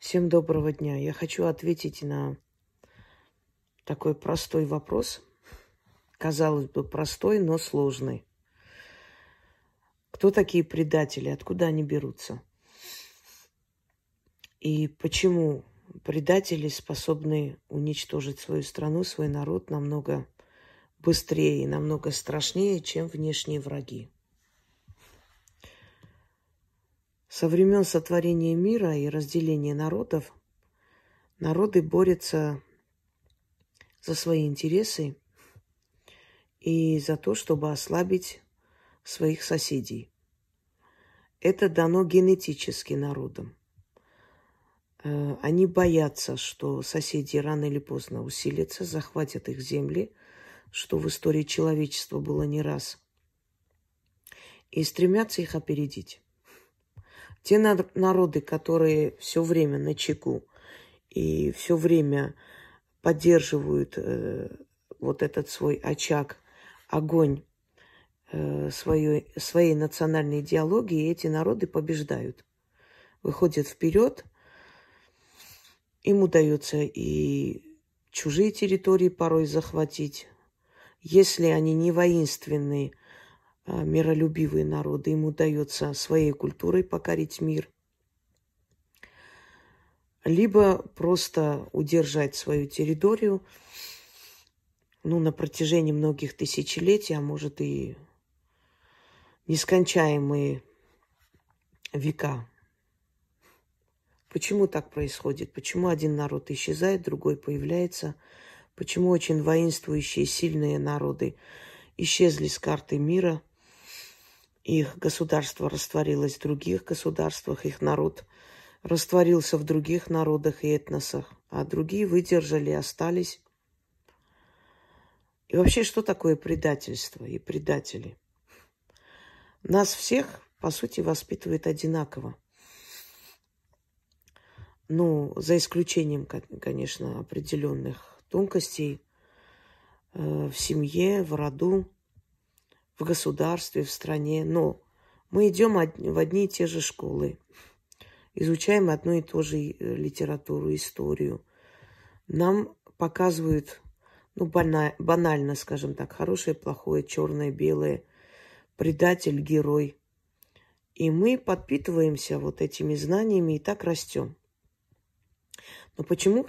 Всем доброго дня. Я хочу ответить на такой простой вопрос. Казалось бы, простой, но сложный. Кто такие предатели? Откуда они берутся? И почему предатели способны уничтожить свою страну, свой народ намного быстрее и намного страшнее, чем внешние враги? Со времен сотворения мира и разделения народов народы борются за свои интересы и за то, чтобы ослабить своих соседей. Это дано генетически народам. Э, они боятся, что соседи рано или поздно усилятся, захватят их земли, что в истории человечества было не раз, и стремятся их опередить. Те народы, которые все время на чеку и все время поддерживают э, вот этот свой очаг, огонь э, своей, своей национальной идеологии, эти народы побеждают. Выходят вперед, им удается и чужие территории порой захватить. Если они не воинственные, миролюбивые народы, им удается своей культурой покорить мир, либо просто удержать свою территорию ну, на протяжении многих тысячелетий, а может и нескончаемые века. Почему так происходит? Почему один народ исчезает, другой появляется? Почему очень воинствующие, сильные народы исчезли с карты мира – их государство растворилось в других государствах, их народ растворился в других народах и этносах, а другие выдержали, остались. И вообще, что такое предательство и предатели? Нас всех, по сути, воспитывают одинаково. Ну, за исключением, конечно, определенных тонкостей э, в семье, в роду в государстве, в стране, но мы идем в одни и те же школы, изучаем одну и ту же э, литературу, историю. Нам показывают, ну, банально, скажем так, хорошее, плохое, черное, белое, предатель, герой. И мы подпитываемся вот этими знаниями и так растем. Но почему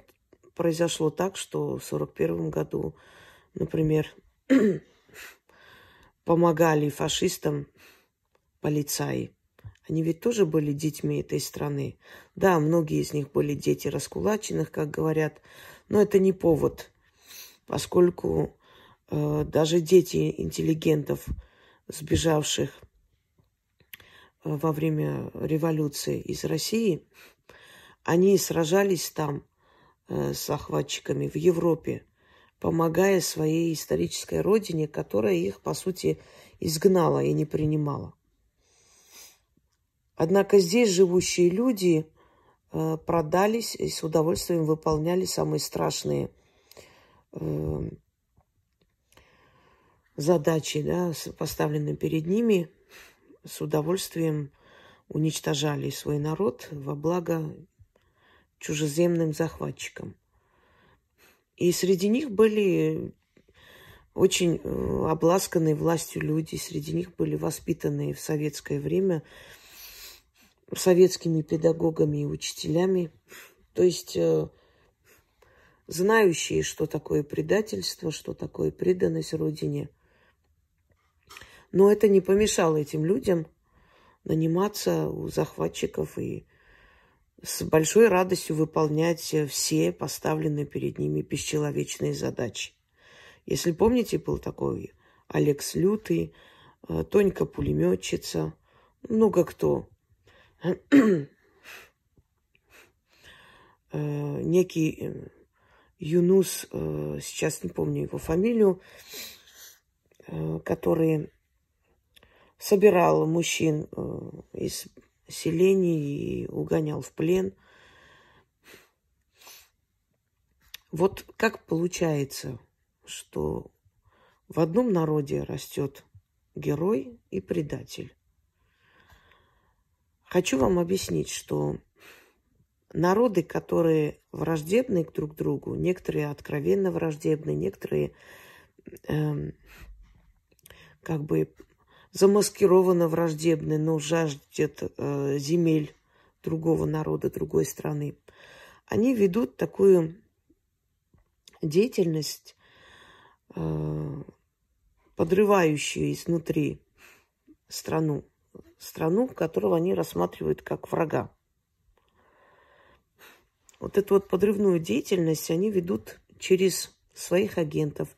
произошло так, что в 1941 году, например, помогали фашистам полицаи. Они ведь тоже были детьми этой страны. Да, многие из них были дети раскулаченных, как говорят, но это не повод, поскольку э, даже дети интеллигентов, сбежавших э, во время революции из России, они сражались там э, с захватчиками в Европе помогая своей исторической родине, которая их, по сути, изгнала и не принимала. Однако здесь живущие люди э, продались и с удовольствием выполняли самые страшные э, задачи, да, поставленные перед ними, с удовольствием уничтожали свой народ во благо чужеземным захватчикам. И среди них были очень э, обласканные властью люди, среди них были воспитанные в советское время советскими педагогами и учителями, то есть э, знающие, что такое предательство, что такое преданность Родине. Но это не помешало этим людям наниматься у захватчиков и с большой радостью выполнять все поставленные перед ними бесчеловечные задачи. Если помните, был такой Алекс Лютый, э, Тонька пулеметчица, много кто. Э, некий э, Юнус, сейчас не помню его фамилию, который собирал мужчин из селений и угонял в плен. Вот как получается, что в одном народе растет герой и предатель. Хочу вам объяснить, что народы, которые враждебны друг другу, некоторые откровенно враждебны, некоторые э, как бы замаскированно враждебны, но жаждет э, земель другого народа, другой страны. Они ведут такую деятельность, э, подрывающую изнутри страну, страну, которую они рассматривают как врага. Вот эту вот подрывную деятельность они ведут через своих агентов,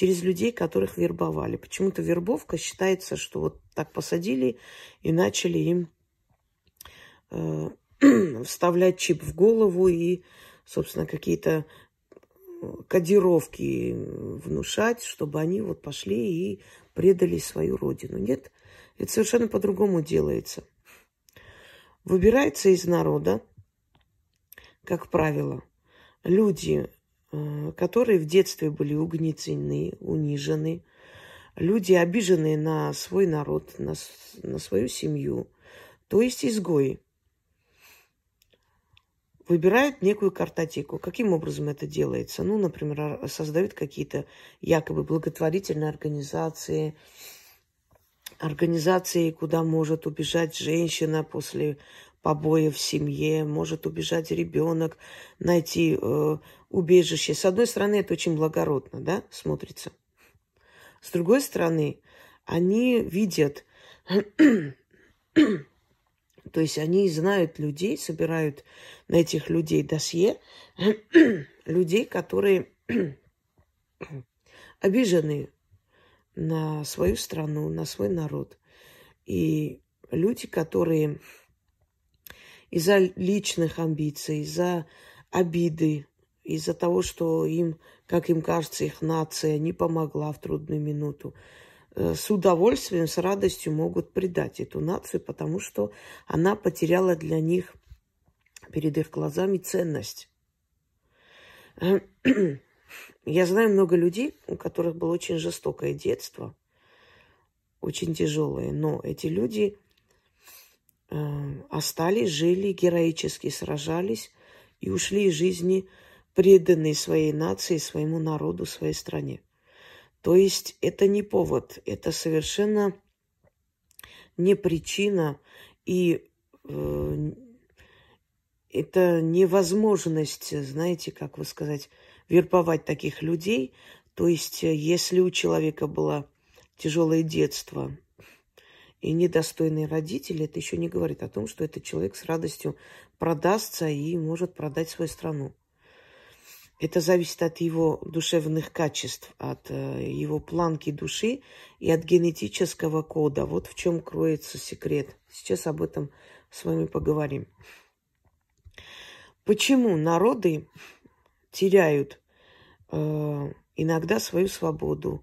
через людей, которых вербовали. Почему-то вербовка считается, что вот так посадили и начали им э, вставлять чип в голову и, собственно, какие-то кодировки внушать, чтобы они вот пошли и предали свою родину. Нет, это совершенно по-другому делается. Выбирается из народа, как правило, люди, э, которые в детстве были угнетены, унижены, люди, обиженные на свой народ, на, на свою семью, то есть изгои выбирают некую картотеку. Каким образом это делается? Ну, например, создают какие-то якобы благотворительные организации, организации, куда может убежать женщина после побоев в семье, может убежать ребенок, найти э, убежище. С одной стороны, это очень благородно, да, смотрится. С другой стороны, они видят то есть они знают людей, собирают на этих людей досье, людей, которые обижены на свою страну, на свой народ. И люди, которые из-за личных амбиций, из-за обиды, из-за того, что им, как им кажется, их нация не помогла в трудную минуту, Э, с удовольствием, с радостью могут предать эту нацию, потому что она потеряла для них перед их глазами ценность. Я знаю много людей, у которых было очень жестокое детство, очень тяжелое, но эти люди э, остались, жили, героически сражались и ушли из жизни преданные своей нации, своему народу, своей стране. То есть это не повод, это совершенно не причина и э, это невозможность, знаете, как вы сказать, вербовать таких людей. То есть если у человека было тяжелое детство и недостойные родители, это еще не говорит о том, что этот человек с радостью продастся и может продать свою страну. Это зависит от его душевных качеств, от э, его планки души и от генетического кода. Вот в чем кроется секрет. Сейчас об этом с вами поговорим. Почему народы теряют э, иногда свою свободу,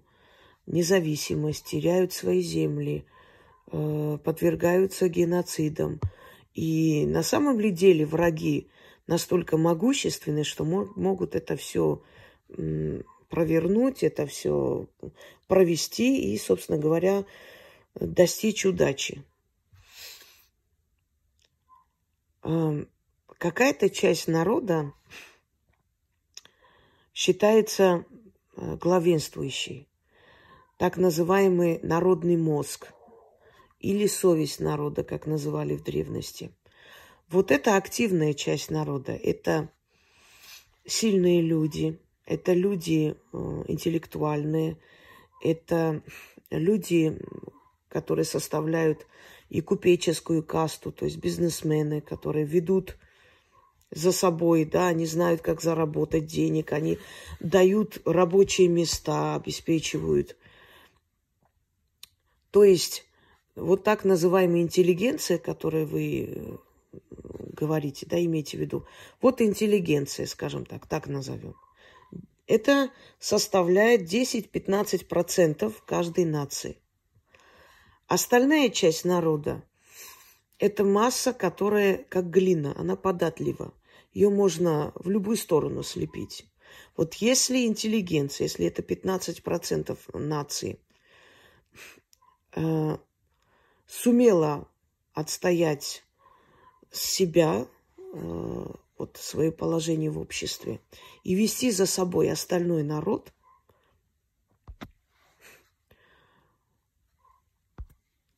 независимость, теряют свои земли, подвергаются геноцидам. И на самом ли деле враги настолько могущественны, что могут это все провернуть, это все провести и, собственно говоря, достичь удачи. Какая-то часть народа считается э, главенствующей, так называемый народный мозг или совесть народа, как называли в древности. Вот это активная часть народа. Это сильные люди, это люди э, интеллектуальные, это люди, которые составляют и купеческую касту, то есть бизнесмены, которые ведут за собой, да, они знают, как заработать денег, они дают рабочие места, обеспечивают. То есть вот так называемая интеллигенция, которой вы говорите, да, имейте в виду. Вот интеллигенция, скажем так, так назовем. Это составляет 10-15% каждой нации. Остальная часть народа – это масса, которая как глина, она податлива. Ее можно в любую сторону слепить. Вот если интеллигенция, если это 15% нации, э, сумела отстоять себя, э, вот свое положение в обществе и вести за собой остальной народ,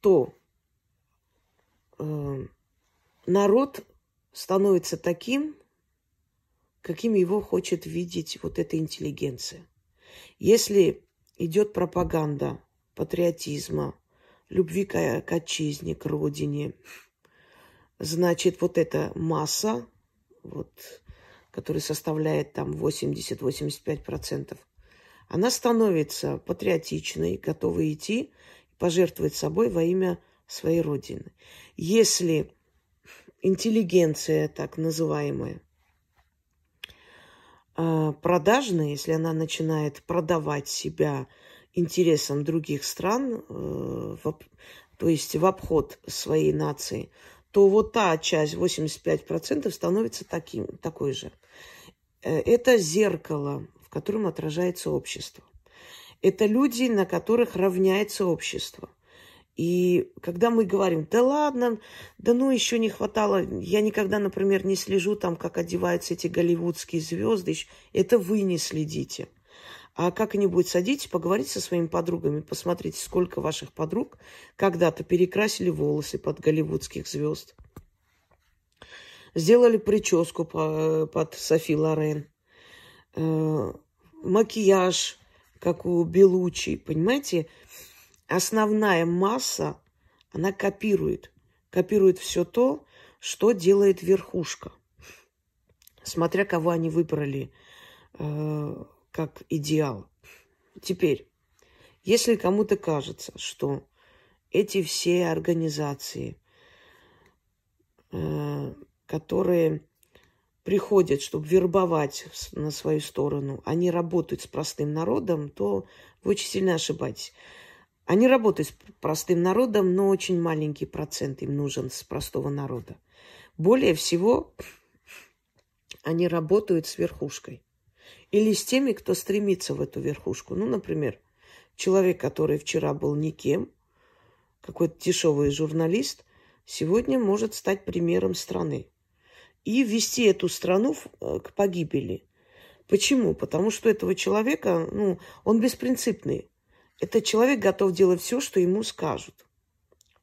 то э, народ становится таким, каким его хочет видеть вот эта интеллигенция. Если идет пропаганда патриотизма, любви к, к отчизне, к родине, значит, вот эта масса, вот, которая составляет там 80-85%, она становится патриотичной, готова идти пожертвовать собой во имя своей родины. Если интеллигенция, так называемая, а, продажная, если она начинает продавать себя интересам других стран, э, то есть в обход своей нации, то вот та часть, 85%, становится таким, такой же. Э, это зеркало, в котором отражается общество. Это люди, на которых равняется общество. И когда мы говорим, да ладно, да ну еще не хватало, я никогда, например, не слежу там, как одеваются эти голливудские звезды, это вы не следите. А как-нибудь садитесь, поговорите со своими подругами, посмотрите, сколько ваших подруг когда-то перекрасили волосы под голливудских звезд. Сделали прическу под Софи Лорен. Э, макияж, как у Белучи, понимаете? Основная масса, она копирует. Копирует все то, что делает верхушка. Смотря кого они выбрали э, как идеал. Теперь, если кому-то кажется, что эти все организации, э, которые приходят, чтобы вербовать на свою сторону, они работают с простым народом, то вы очень сильно ошибаетесь. Они работают с простым народом, но очень маленький процент им нужен с простого народа. Более всего, они работают с верхушкой. Или с теми, кто стремится в эту верхушку. Ну, например, человек, который вчера был никем, какой-то дешевый журналист, сегодня может стать примером страны и ввести эту страну э, к погибели. Почему? Потому что этого человека, ну, он беспринципный. Этот человек готов делать все, что ему скажут.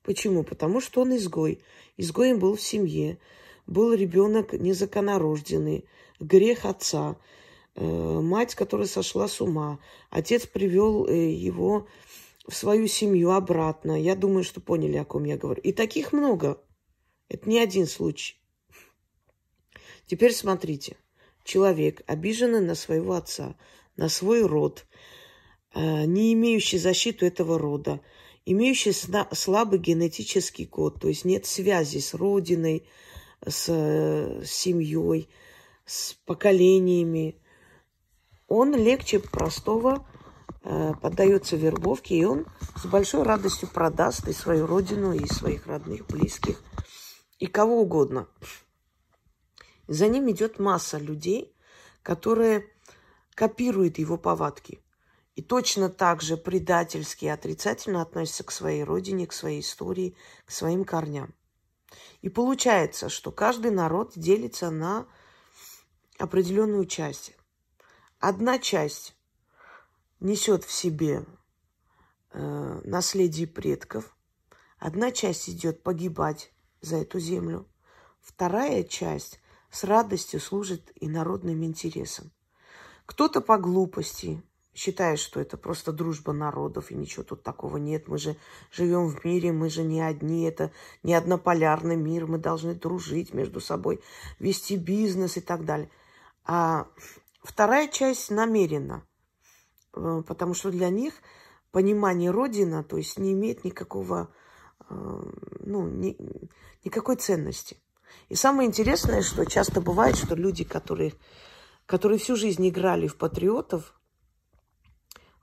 Почему? Потому что он изгой. Изгоем был в семье. Был ребенок незаконорожденный, грех отца, мать, которая сошла с ума. Отец привел э, его в свою семью обратно. Я думаю, что поняли, о ком я говорю. И таких много. Это не один случай. Теперь смотрите. Человек, обиженный на своего отца, на свой род, э, не имеющий защиту этого рода, имеющий слабый генетический код, то есть нет связи с родиной, с семьей, с поколениями, он легче простого э, поддается вербовке, и он с большой радостью продаст и свою родину, и своих родных, близких, и кого угодно. За ним идет масса людей, которые копируют его повадки. И точно так же предательски и отрицательно относятся к своей родине, к своей истории, к своим корням. И получается, что каждый народ делится на определенную часть. Одна часть несет в себе э, наследие предков, одна часть идет погибать за эту землю, вторая часть с радостью служит и народным интересам. Кто-то по глупости считает, что это просто дружба народов, и ничего тут такого нет. Мы же живем в мире, мы же не одни, это не однополярный мир, мы должны дружить между собой, вести бизнес и так далее. А вторая часть намерена, э, потому что для них понимание Родина, то есть не имеет никакого, э, ну, ни, никакой ценности. И самое интересное, что часто бывает, что люди, которые, которые всю жизнь играли в патриотов,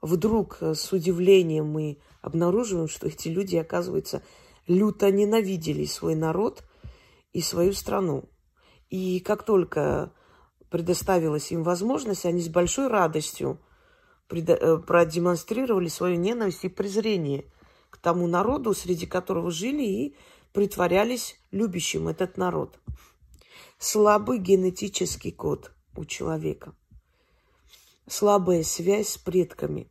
вдруг с удивлением мы обнаруживаем, что эти люди, оказывается, люто ненавидели свой народ и свою страну. И как только предоставилась им возможность, они с большой радостью э, продемонстрировали свою ненависть и презрение к тому народу, среди которого жили и притворялись любящим этот народ. Слабый генетический код у человека. Слабая связь с предками.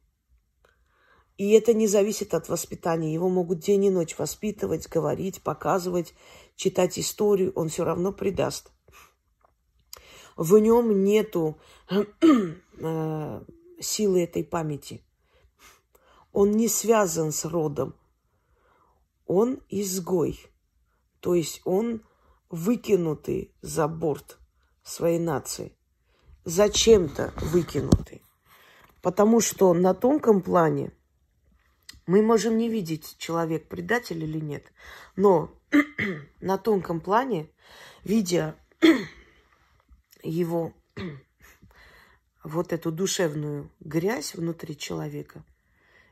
И это не зависит от воспитания. Его могут день и ночь воспитывать, говорить, показывать, читать историю. Он все равно предаст. В нем нету э, силы этой памяти. Он не связан с родом. Он изгой. То есть он выкинутый за борт своей нации. Зачем-то выкинутый. Потому что на тонком плане мы можем не видеть, человек предатель или нет. Но на тонком плане, видя его вот эту душевную грязь внутри человека,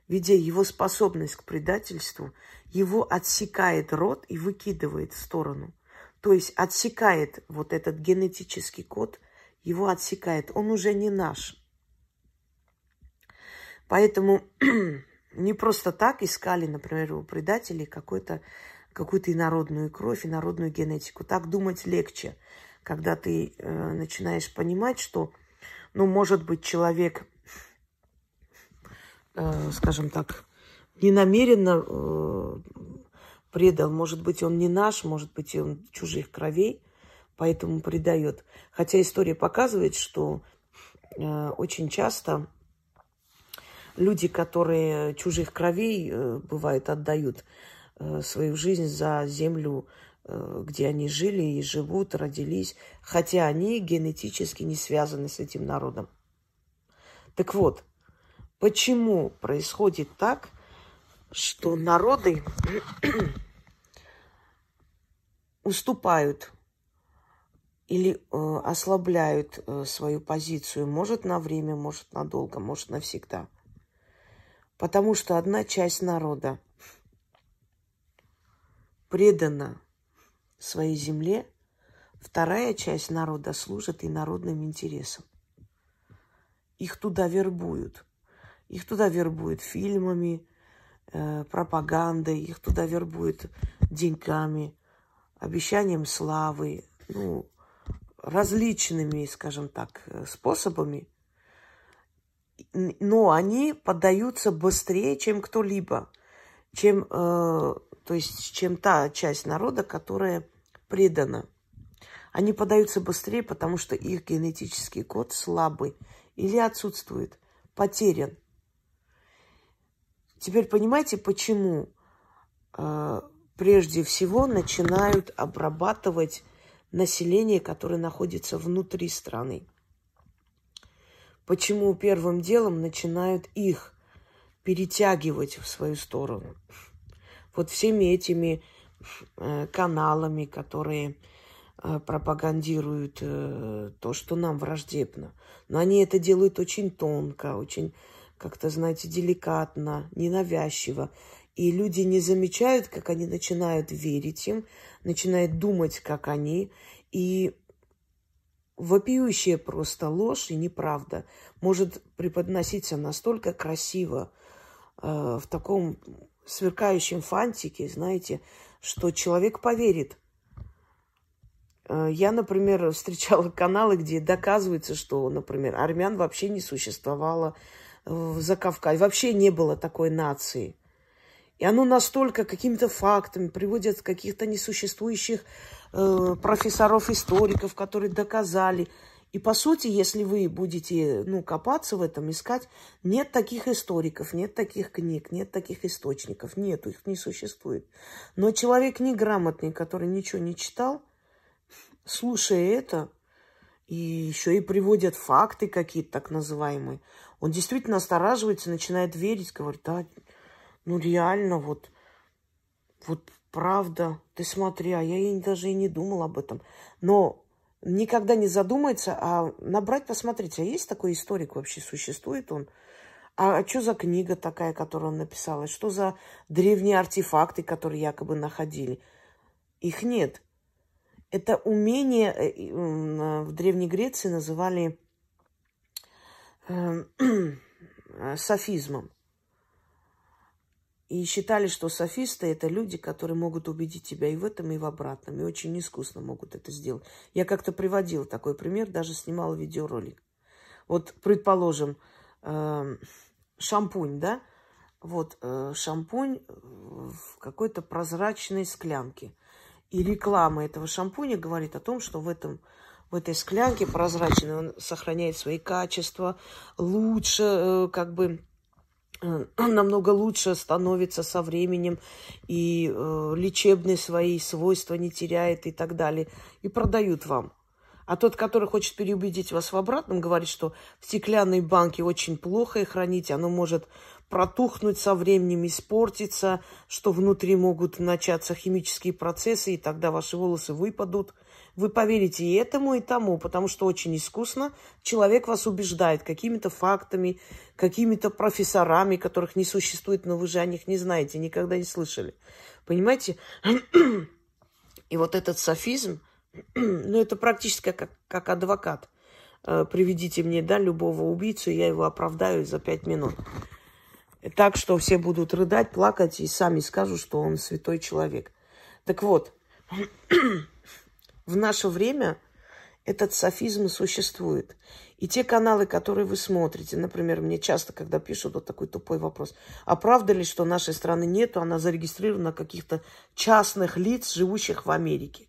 видя его способность к предательству, его отсекает рот и выкидывает в сторону. То есть отсекает вот этот генетический код, его отсекает. Он уже не наш. Поэтому не просто так искали, например, у предателей какой-то какую-то инородную кровь, инородную генетику. Так думать легче, когда ты э, начинаешь понимать, что, ну, может быть, человек Э, скажем так, ненамеренно э, предал. Может быть, он не наш, может быть, он чужих кровей, поэтому предает. Хотя история показывает, что э, очень часто люди, которые чужих кровей, бывает, отдают свою жизнь за землю, где они жили и живут, родились, хотя они генетически не связаны с этим народом. Так вот, Почему происходит так, что народы уступают или э, ослабляют э, свою позицию, может на время, может надолго, может навсегда. Потому что одна часть народа предана своей земле, вторая часть народа служит и народным интересам. Их туда вербуют – их туда вербуют фильмами, э, пропагандой, их туда вербуют деньгами, обещанием славы, ну, различными, скажем так, э, способами. Но они поддаются быстрее, чем кто-либо, чем, э, то есть, чем та часть народа, которая предана. Они подаются быстрее, потому что их генетический код слабый или отсутствует, потерян. Теперь понимаете, почему э, прежде всего начинают обрабатывать население, которое находится внутри страны? Почему первым делом начинают их перетягивать в свою сторону? Вот всеми этими каналами, которые э, пропагандируют э, то, что нам враждебно. Но они это делают очень тонко, очень как-то, знаете, деликатно, ненавязчиво. И люди не замечают, как они начинают верить им, начинают думать, как они. И вопиющая просто ложь и неправда может преподноситься настолько красиво, э, в таком сверкающем фантике, знаете, что человек поверит. Э, я, например, встречала каналы, где доказывается, что, например, армян вообще не существовало, в Закавказье. Вообще не было такой нации. И оно настолько какими-то фактами приводит каких-то несуществующих э, профессоров-историков, которые доказали. И по сути, если вы будете ну, копаться в этом, искать, нет таких историков, нет таких книг, нет таких источников, нету, их не существует. Но человек неграмотный, который ничего не читал, слушая это, и еще и приводят факты какие-то так называемые, он действительно настораживается, начинает верить, говорит, да, ну реально, вот, вот правда, ты смотри, а я и даже и не думал об этом. Но никогда не задумается, а набрать, посмотреть, а есть такой историк вообще, существует он? А, а что за книга такая, которую он написал? Что за древние артефакты, которые якобы находили? Их нет. Это умение э, в Древней Греции называли Эм, софизмом. И считали, что софисты это люди, которые могут убедить тебя и в этом, и в обратном. И очень искусно могут это сделать. Я как-то приводила такой пример, даже снимала видеоролик. Вот, предположим, э, шампунь, да? Вот э, шампунь в какой-то прозрачной склянке. И реклама этого шампуня говорит о том, что в этом в этой склянке прозрачной он сохраняет свои качества, лучше, э, как бы намного лучше становится со временем и э, лечебные свои свойства не теряет и так далее. И продают вам. А тот, который хочет переубедить вас в обратном, говорит, что в стеклянной банке очень плохо их хранить, оно может протухнуть со временем, испортиться, что внутри могут начаться химические процессы, и тогда ваши волосы выпадут. Вы поверите и этому, и тому, потому что очень искусно человек вас убеждает какими-то фактами, какими-то профессорами, которых не существует, но вы же о них не знаете, никогда не слышали. Понимаете? И вот этот софизм – ну, это практически как, как адвокат. Э, приведите мне, да, любого убийцу, я его оправдаю за пять минут. Так что все будут рыдать, плакать и сами скажут, что он святой человек. Так вот, в наше время этот софизм существует. И те каналы, которые вы смотрите, например, мне часто, когда пишут вот такой тупой вопрос, а правда ли, что нашей страны нету, она зарегистрирована каких-то частных лиц, живущих в Америке?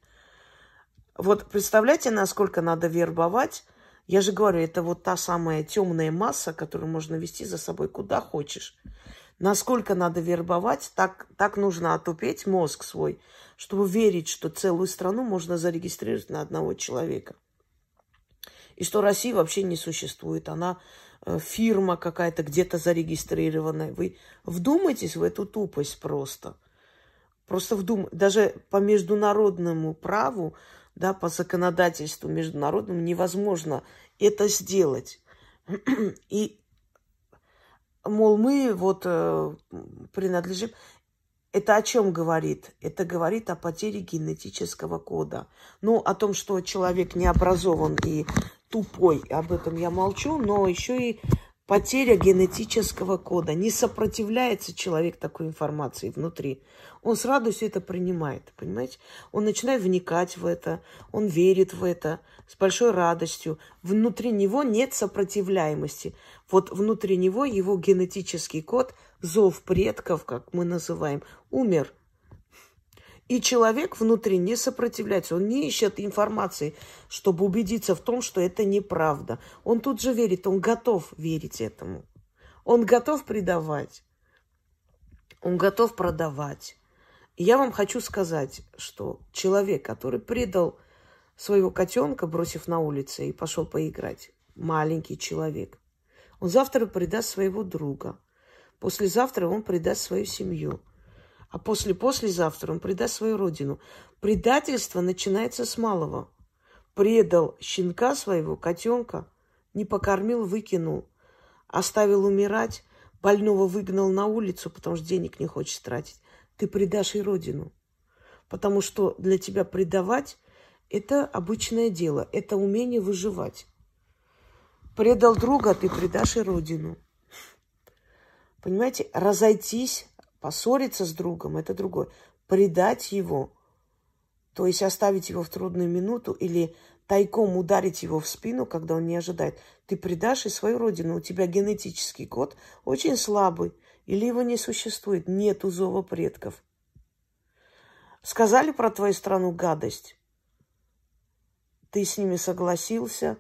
Вот представляете, насколько надо вербовать? Я же говорю, это вот та самая темная масса, которую можно вести за собой куда хочешь. Насколько надо вербовать, так, так нужно отупеть мозг свой, чтобы верить, что целую страну можно зарегистрировать на одного человека. И что России вообще не существует. Она э, фирма какая-то где-то зарегистрированная. Вы вдумайтесь в эту тупость просто. Просто вдум... Даже по международному праву да, по законодательству международному невозможно это сделать. И, мол, мы вот э, принадлежим... Это о чем говорит? Это говорит о потере генетического кода. Ну, о том, что человек не образован и тупой, об этом я молчу, но еще и потеря генетического кода. Не сопротивляется человек такой информации внутри. Он с радостью это принимает, понимаете? Он начинает вникать в это, он верит в это с большой радостью. Внутри него нет сопротивляемости. Вот внутри него его генетический код, зов предков, как мы называем, умер – и человек внутри не сопротивляется, он не ищет информации, чтобы убедиться в том, что это неправда. Он тут же верит, он готов верить этому. Он готов предавать, он готов продавать. Я вам хочу сказать, что человек, который предал своего котенка, бросив на улице и пошел поиграть, маленький человек, он завтра предаст своего друга. Послезавтра он предаст свою семью – а после-послезавтра он предаст свою родину. Предательство начинается с малого. Предал щенка своего, котенка, не покормил, выкинул, оставил умирать, больного выгнал на улицу, потому что денег не хочет тратить. Ты предашь и родину. Потому что для тебя предавать – это обычное дело, это умение выживать. Предал друга, ты предашь и родину. Понимаете, разойтись Поссориться с другом – это другое. Предать его, то есть оставить его в трудную минуту или тайком ударить его в спину, когда он не ожидает. Ты предашь и свою родину. У тебя генетический код очень слабый. Или его не существует. Нет зова предков. Сказали про твою страну гадость. Ты с ними согласился,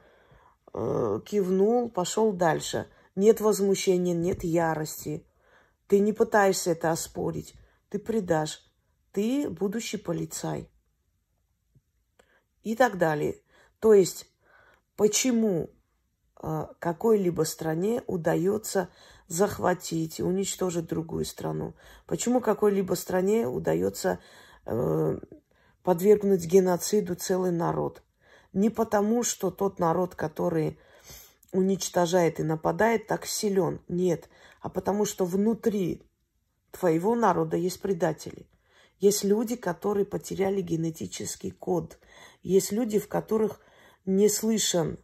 э, кивнул, пошел дальше. Нет возмущения, нет ярости. Ты не пытаешься это оспорить. Ты предашь. Ты будущий полицай. И так далее. То есть, почему э, какой-либо стране удается захватить и уничтожить другую страну? Почему какой-либо стране удается э, подвергнуть геноциду целый народ? Не потому, что тот народ, который уничтожает и нападает, так силен. Нет а потому что внутри твоего народа есть предатели. Есть люди, которые потеряли генетический код. Есть люди, в которых не слышен,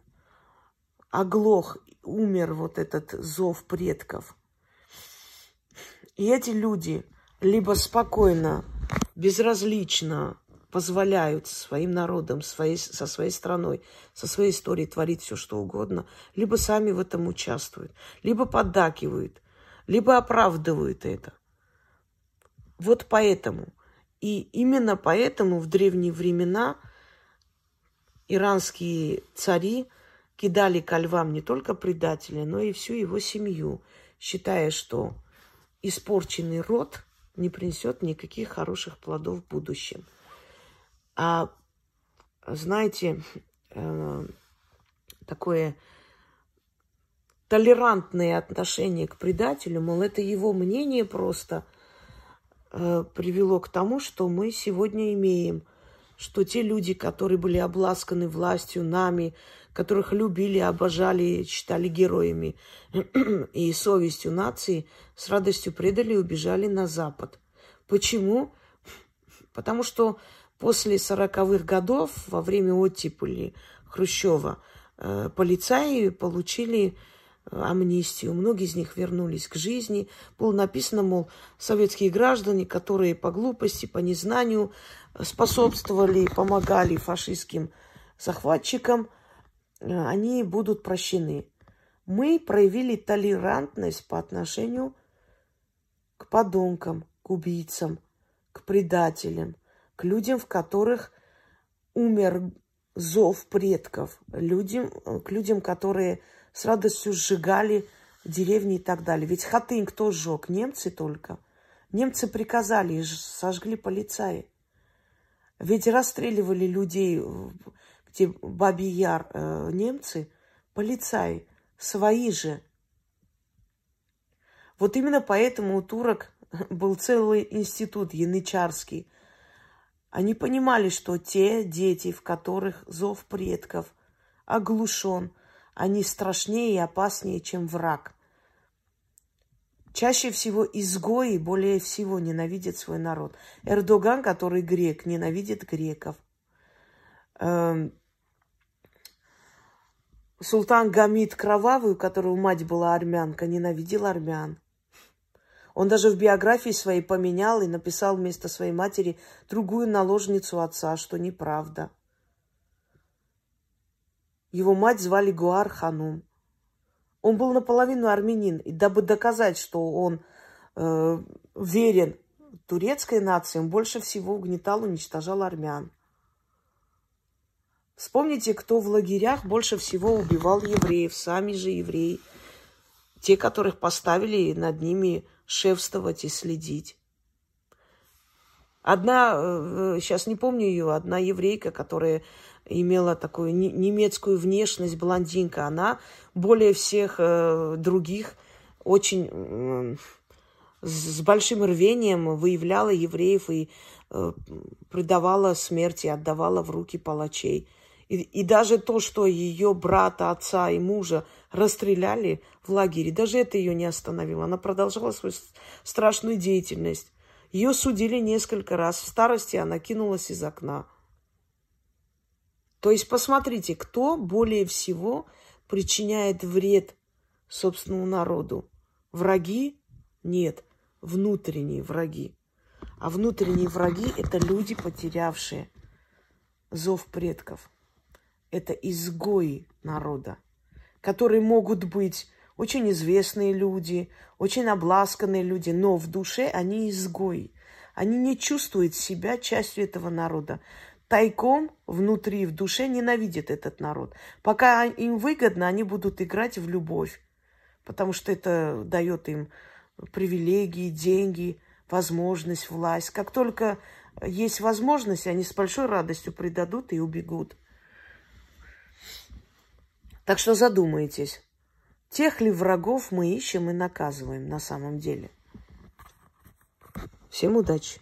оглох, умер вот этот зов предков. И эти люди либо спокойно, безразлично позволяют своим народам, своей, со своей страной, со своей историей творить все, что угодно, либо сами в этом участвуют, либо поддакивают, либо оправдывают это. Вот поэтому. И именно поэтому в древние времена иранские цари кидали ко львам не только предателя, но и всю его семью, считая, что испорченный род не принесет никаких хороших плодов в будущем. А знаете, э, такое толерантное отношение к предателю, мол, это его мнение просто э, привело к тому, что мы сегодня имеем, что те люди, которые были обласканы властью, нами, которых любили, обожали, считали героями и совестью нации, с радостью предали и убежали на Запад. Почему? Потому что после сороковых годов, во время оттепели Хрущева, э, полицаи получили амнистию. Многие из них вернулись к жизни. Было написано, мол, советские граждане, которые по глупости, по незнанию способствовали, помогали фашистским захватчикам – Э, они будут прощены. Мы проявили толерантность по отношению к подонкам, к убийцам, к предателям, к людям, в которых умер зов предков, людям, к людям, которые с радостью сжигали деревни и так далее. Ведь Хатынь кто сжег? Немцы только. Немцы приказали и сожгли полицаи. Ведь расстреливали людей где Бабий Яр э, немцы, полицаи, свои же. Вот именно поэтому у турок был целый институт янычарский. Они понимали, что те дети, в которых зов предков оглушен, они страшнее и опаснее, чем враг. Чаще всего изгои более всего ненавидят свой народ. Эрдоган, который грек, ненавидит греков. Эм, Султан Гамид Кровавый, у которого мать была армянка, ненавидел армян. Он даже в биографии своей поменял и написал вместо своей матери другую наложницу отца, что неправда. Его мать звали Гуар Ханум. Он был наполовину армянин, и дабы доказать, что он э, верен турецкой нации, он больше всего угнетал, уничтожал армян. Вспомните, кто в лагерях больше всего убивал евреев, сами же евреи. Те, которых поставили над ними шефствовать и следить. Одна, сейчас э, не помню ее, одна еврейка, которая имела такую немецкую внешность, блондинка, она более всех э, других очень э, с большим рвением выявляла евреев и э, предавала смерти, отдавала в руки палачей. И, и даже то, что ее брата, отца и мужа расстреляли в лагере, даже это ее не остановило. Она продолжала свою страшную деятельность. Ее судили несколько раз. В старости она кинулась из окна. То есть посмотрите, кто более всего причиняет вред собственному народу. Враги? Нет, внутренние враги. А внутренние враги – это люди, потерявшие зов предков это изгои народа, которые могут быть очень известные люди, очень обласканные люди, но в душе они изгои. Они не чувствуют себя частью этого народа. Тайком внутри, в душе ненавидят этот народ. Пока им выгодно, они будут играть в любовь, потому что это дает им привилегии, деньги, возможность, власть. Как только есть возможность, они с большой радостью предадут и убегут. Так что задумайтесь, тех ли врагов мы ищем и наказываем на самом деле. Всем удачи!